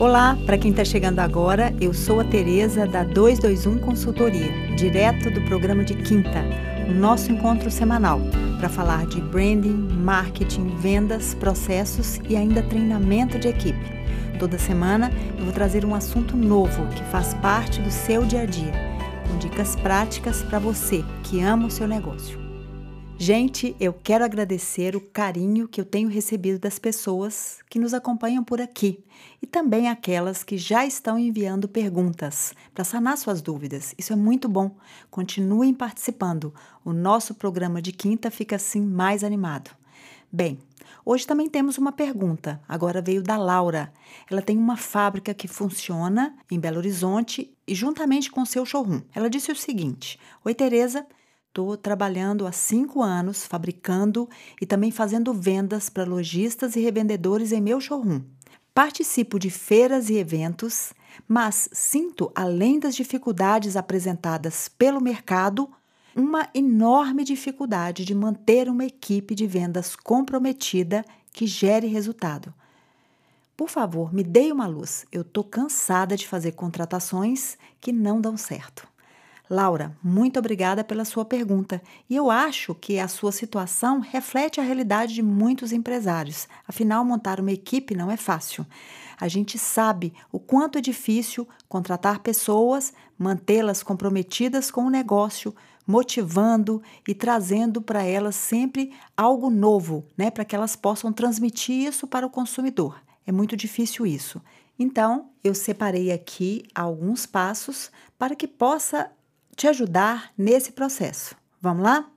Olá, para quem está chegando agora, eu sou a Tereza da 221 Consultoria, direto do programa de quinta, o nosso encontro semanal, para falar de branding, marketing, vendas, processos e ainda treinamento de equipe. Toda semana eu vou trazer um assunto novo que faz parte do seu dia a dia, com dicas práticas para você que ama o seu negócio. Gente, eu quero agradecer o carinho que eu tenho recebido das pessoas que nos acompanham por aqui e também aquelas que já estão enviando perguntas para sanar suas dúvidas. Isso é muito bom. Continuem participando. O nosso programa de quinta fica assim mais animado. Bem, hoje também temos uma pergunta. Agora veio da Laura. Ela tem uma fábrica que funciona em Belo Horizonte e juntamente com seu showroom. Ela disse o seguinte: Oi, Tereza. Estou trabalhando há cinco anos fabricando e também fazendo vendas para lojistas e revendedores em meu showroom. Participo de feiras e eventos, mas sinto, além das dificuldades apresentadas pelo mercado, uma enorme dificuldade de manter uma equipe de vendas comprometida que gere resultado. Por favor, me dê uma luz. Eu estou cansada de fazer contratações que não dão certo. Laura, muito obrigada pela sua pergunta. E eu acho que a sua situação reflete a realidade de muitos empresários. Afinal, montar uma equipe não é fácil. A gente sabe o quanto é difícil contratar pessoas, mantê-las comprometidas com o negócio, motivando e trazendo para elas sempre algo novo, né, para que elas possam transmitir isso para o consumidor. É muito difícil isso. Então, eu separei aqui alguns passos para que possa te ajudar nesse processo. Vamos lá?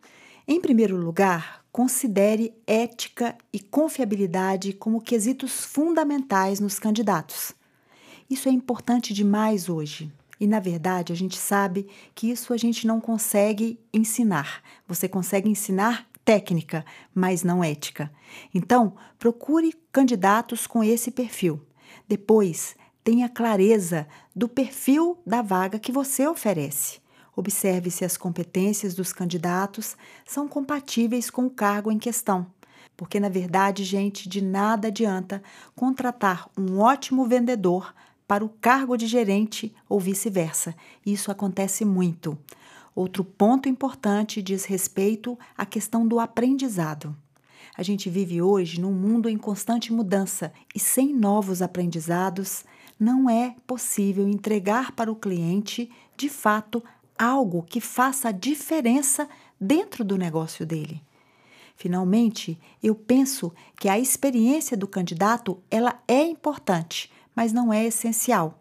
Em primeiro lugar, considere ética e confiabilidade como quesitos fundamentais nos candidatos. Isso é importante demais hoje. E na verdade, a gente sabe que isso a gente não consegue ensinar. Você consegue ensinar técnica, mas não ética. Então, procure candidatos com esse perfil. Depois, tenha clareza do perfil da vaga que você oferece. Observe se as competências dos candidatos são compatíveis com o cargo em questão. Porque, na verdade, gente, de nada adianta contratar um ótimo vendedor para o cargo de gerente ou vice-versa. Isso acontece muito. Outro ponto importante diz respeito à questão do aprendizado. A gente vive hoje num mundo em constante mudança e sem novos aprendizados, não é possível entregar para o cliente, de fato, algo que faça a diferença dentro do negócio dele. Finalmente, eu penso que a experiência do candidato ela é importante, mas não é essencial.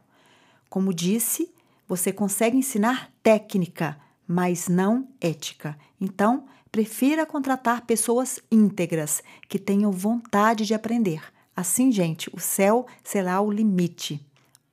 Como disse, você consegue ensinar técnica, mas não ética. Então, prefira contratar pessoas íntegras que tenham vontade de aprender. Assim, gente, o céu será o limite.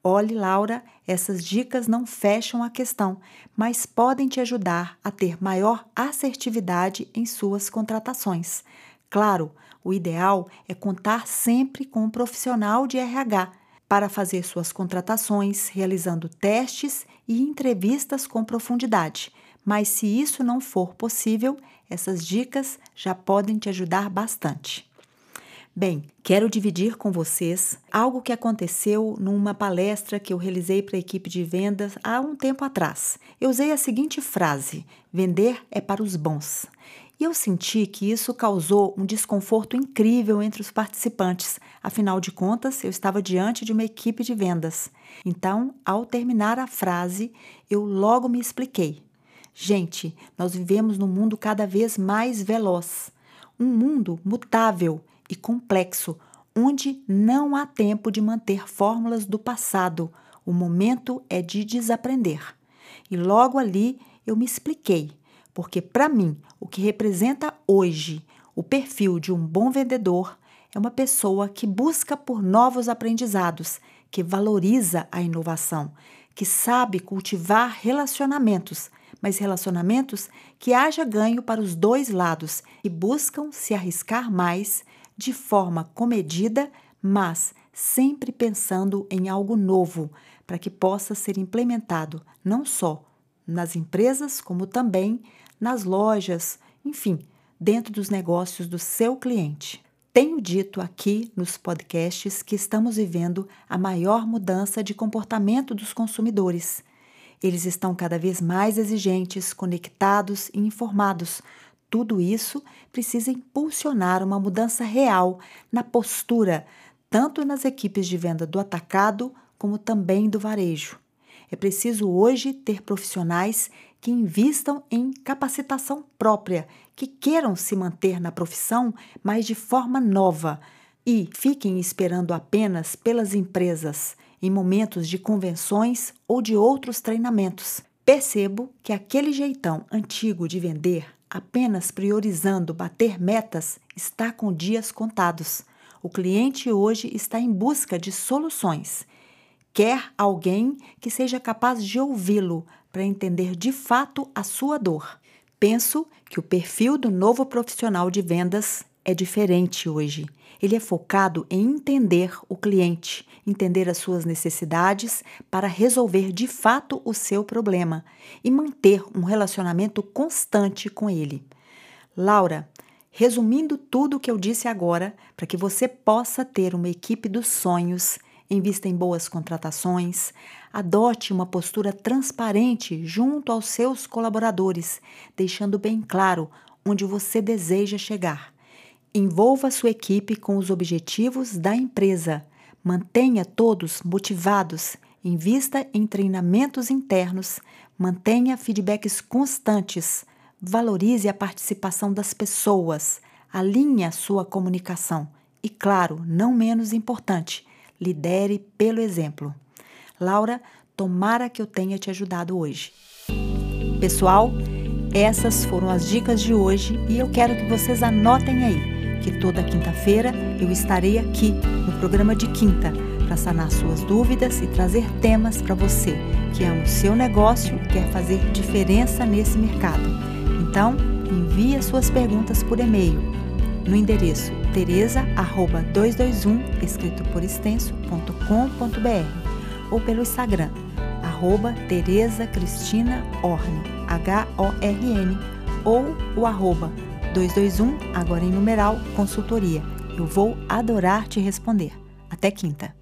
Olhe, Laura, essas dicas não fecham a questão, mas podem te ajudar a ter maior assertividade em suas contratações. Claro, o ideal é contar sempre com um profissional de RH para fazer suas contratações, realizando testes e entrevistas com profundidade. Mas se isso não for possível, essas dicas já podem te ajudar bastante. Bem, quero dividir com vocês algo que aconteceu numa palestra que eu realizei para a equipe de vendas há um tempo atrás. Eu usei a seguinte frase: vender é para os bons. E eu senti que isso causou um desconforto incrível entre os participantes. Afinal de contas, eu estava diante de uma equipe de vendas. Então, ao terminar a frase, eu logo me expliquei. Gente, nós vivemos num mundo cada vez mais veloz, um mundo mutável e complexo, onde não há tempo de manter fórmulas do passado. O momento é de desaprender. E logo ali eu me expliquei, porque para mim, o que representa hoje o perfil de um bom vendedor é uma pessoa que busca por novos aprendizados, que valoriza a inovação, que sabe cultivar relacionamentos, mas relacionamentos que haja ganho para os dois lados e buscam se arriscar mais de forma comedida, mas sempre pensando em algo novo para que possa ser implementado não só nas empresas, como também nas lojas, enfim, dentro dos negócios do seu cliente. Tenho dito aqui nos podcasts que estamos vivendo a maior mudança de comportamento dos consumidores. Eles estão cada vez mais exigentes, conectados e informados. Tudo isso precisa impulsionar uma mudança real na postura, tanto nas equipes de venda do atacado como também do varejo. É preciso hoje ter profissionais que invistam em capacitação própria, que queiram se manter na profissão, mas de forma nova, e fiquem esperando apenas pelas empresas em momentos de convenções ou de outros treinamentos. Percebo que aquele jeitão antigo de vender, apenas priorizando bater metas, está com dias contados. O cliente hoje está em busca de soluções quer alguém que seja capaz de ouvi-lo para entender de fato a sua dor. Penso que o perfil do novo profissional de vendas é diferente hoje. Ele é focado em entender o cliente, entender as suas necessidades para resolver de fato o seu problema e manter um relacionamento constante com ele. Laura, resumindo tudo o que eu disse agora, para que você possa ter uma equipe dos sonhos, invista em boas contratações, adote uma postura transparente junto aos seus colaboradores, deixando bem claro onde você deseja chegar. Envolva sua equipe com os objetivos da empresa. Mantenha todos motivados. Invista em treinamentos internos. Mantenha feedbacks constantes. Valorize a participação das pessoas. Alinhe a sua comunicação. E, claro, não menos importante, lidere pelo exemplo. Laura, tomara que eu tenha te ajudado hoje. Pessoal, essas foram as dicas de hoje e eu quero que vocês anotem aí que toda quinta-feira eu estarei aqui no programa de quinta para sanar suas dúvidas e trazer temas para você que ama o seu negócio e quer fazer diferença nesse mercado. Então, envie suas perguntas por e-mail no endereço tereza@221 escrito por extenso.com.br ou pelo Instagram arroba Tereza Cristina Orne, H-O-R-N, ou o arroba 221, agora em numeral, consultoria. Eu vou adorar te responder. Até quinta!